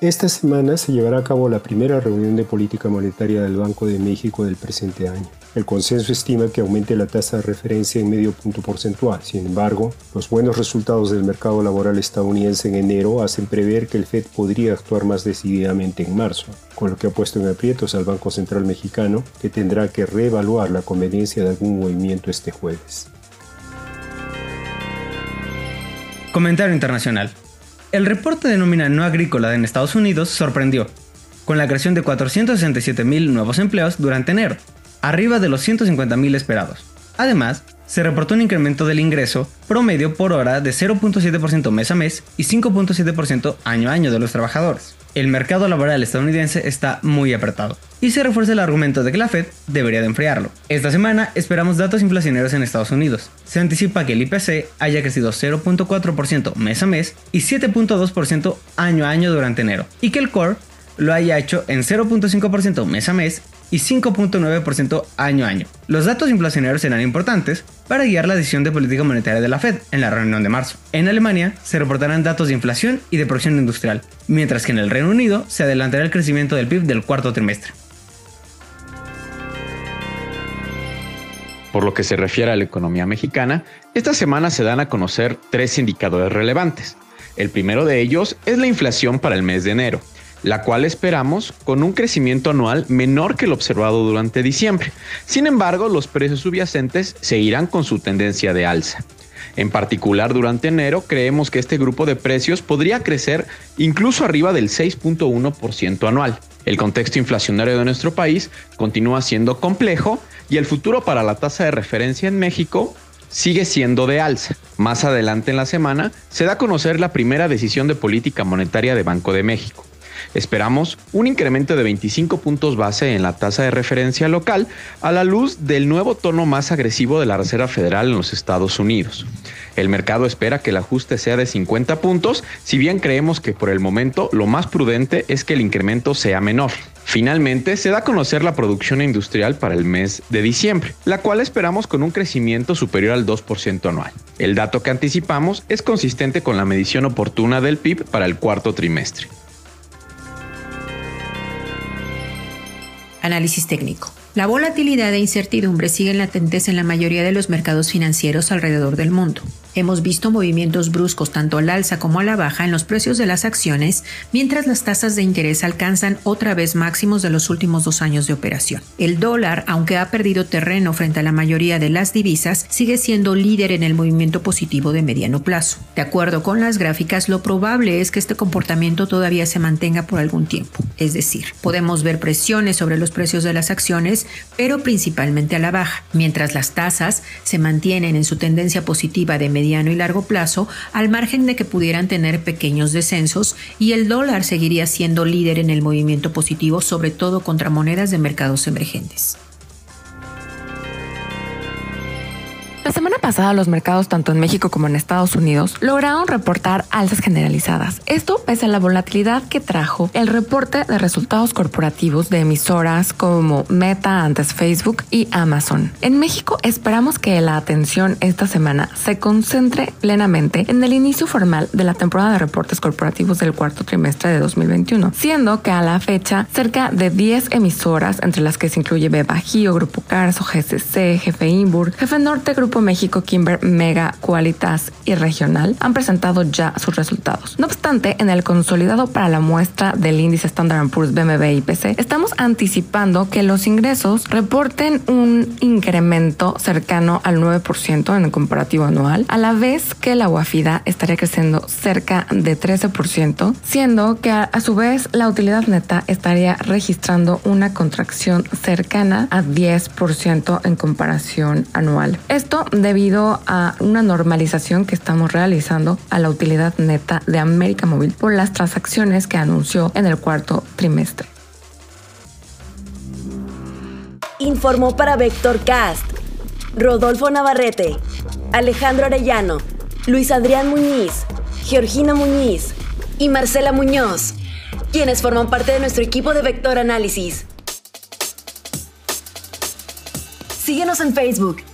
Esta semana se llevará a cabo la primera reunión de política monetaria del Banco de México del presente año. El consenso estima que aumente la tasa de referencia en medio punto porcentual. Sin embargo, los buenos resultados del mercado laboral estadounidense en enero hacen prever que el Fed podría actuar más decididamente en marzo, con lo que ha puesto en aprietos al Banco Central mexicano, que tendrá que reevaluar la conveniencia de algún movimiento este jueves. Comentario internacional. El reporte de nómina no agrícola en Estados Unidos sorprendió, con la creación de 467.000 nuevos empleos durante enero, arriba de los 150.000 esperados. Además, se reportó un incremento del ingreso promedio por hora de 0.7% mes a mes y 5.7% año a año de los trabajadores. El mercado laboral estadounidense está muy apretado y se refuerza el argumento de que la Fed debería de enfriarlo. Esta semana esperamos datos inflacionarios en Estados Unidos. Se anticipa que el IPC haya crecido 0.4% mes a mes y 7.2% año a año durante enero y que el core lo haya hecho en 0.5% mes a mes y 5.9% año a año. Los datos inflacionarios serán importantes para guiar la decisión de política monetaria de la Fed en la reunión de marzo. En Alemania se reportarán datos de inflación y de producción industrial, mientras que en el Reino Unido se adelantará el crecimiento del PIB del cuarto trimestre. Por lo que se refiere a la economía mexicana, esta semana se dan a conocer tres indicadores relevantes. El primero de ellos es la inflación para el mes de enero, la cual esperamos con un crecimiento anual menor que el observado durante diciembre. Sin embargo, los precios subyacentes seguirán con su tendencia de alza. En particular, durante enero creemos que este grupo de precios podría crecer incluso arriba del 6.1% anual. El contexto inflacionario de nuestro país continúa siendo complejo y el futuro para la tasa de referencia en México sigue siendo de alza. Más adelante en la semana se da a conocer la primera decisión de política monetaria de Banco de México. Esperamos un incremento de 25 puntos base en la tasa de referencia local a la luz del nuevo tono más agresivo de la Reserva Federal en los Estados Unidos. El mercado espera que el ajuste sea de 50 puntos, si bien creemos que por el momento lo más prudente es que el incremento sea menor. Finalmente, se da a conocer la producción industrial para el mes de diciembre, la cual esperamos con un crecimiento superior al 2% anual. El dato que anticipamos es consistente con la medición oportuna del PIB para el cuarto trimestre. Análisis técnico. La volatilidad e incertidumbre siguen latentes en la mayoría de los mercados financieros alrededor del mundo. Hemos visto movimientos bruscos tanto al alza como a la baja en los precios de las acciones, mientras las tasas de interés alcanzan otra vez máximos de los últimos dos años de operación. El dólar, aunque ha perdido terreno frente a la mayoría de las divisas, sigue siendo líder en el movimiento positivo de mediano plazo. De acuerdo con las gráficas, lo probable es que este comportamiento todavía se mantenga por algún tiempo. Es decir, podemos ver presiones sobre los precios de las acciones, pero principalmente a la baja, mientras las tasas se mantienen en su tendencia positiva de mediano y largo plazo, al margen de que pudieran tener pequeños descensos y el dólar seguiría siendo líder en el movimiento positivo, sobre todo contra monedas de mercados emergentes. Pasada los mercados tanto en México como en Estados Unidos lograron reportar alzas generalizadas. Esto pese a la volatilidad que trajo el reporte de resultados corporativos de emisoras como Meta antes Facebook y Amazon. En México esperamos que la atención esta semana se concentre plenamente en el inicio formal de la temporada de reportes corporativos del cuarto trimestre de 2021, siendo que a la fecha cerca de 10 emisoras, entre las que se incluye Beba Bajío, Grupo Carso, GCC, Jefe Inburg, Jefe Norte, Grupo México, Kimber, Mega, Qualitas y Regional han presentado ya sus resultados. No obstante, en el consolidado para la muestra del índice Standard Poor's BMB IPC, estamos anticipando que los ingresos reporten un incremento cercano al 9% en el comparativo anual, a la vez que la UAFIDA estaría creciendo cerca de 13%, siendo que a, su vez la utilidad neta estaría registrando una contracción cercana a 10% en comparación anual. Esto a una normalización que estamos realizando a la utilidad neta de América Móvil por las transacciones que anunció en el cuarto trimestre. Informó para Vector Cast Rodolfo Navarrete, Alejandro Arellano, Luis Adrián Muñiz, Georgina Muñiz, y Marcela Muñoz, quienes forman parte de nuestro equipo de Vector Análisis. Síguenos en Facebook,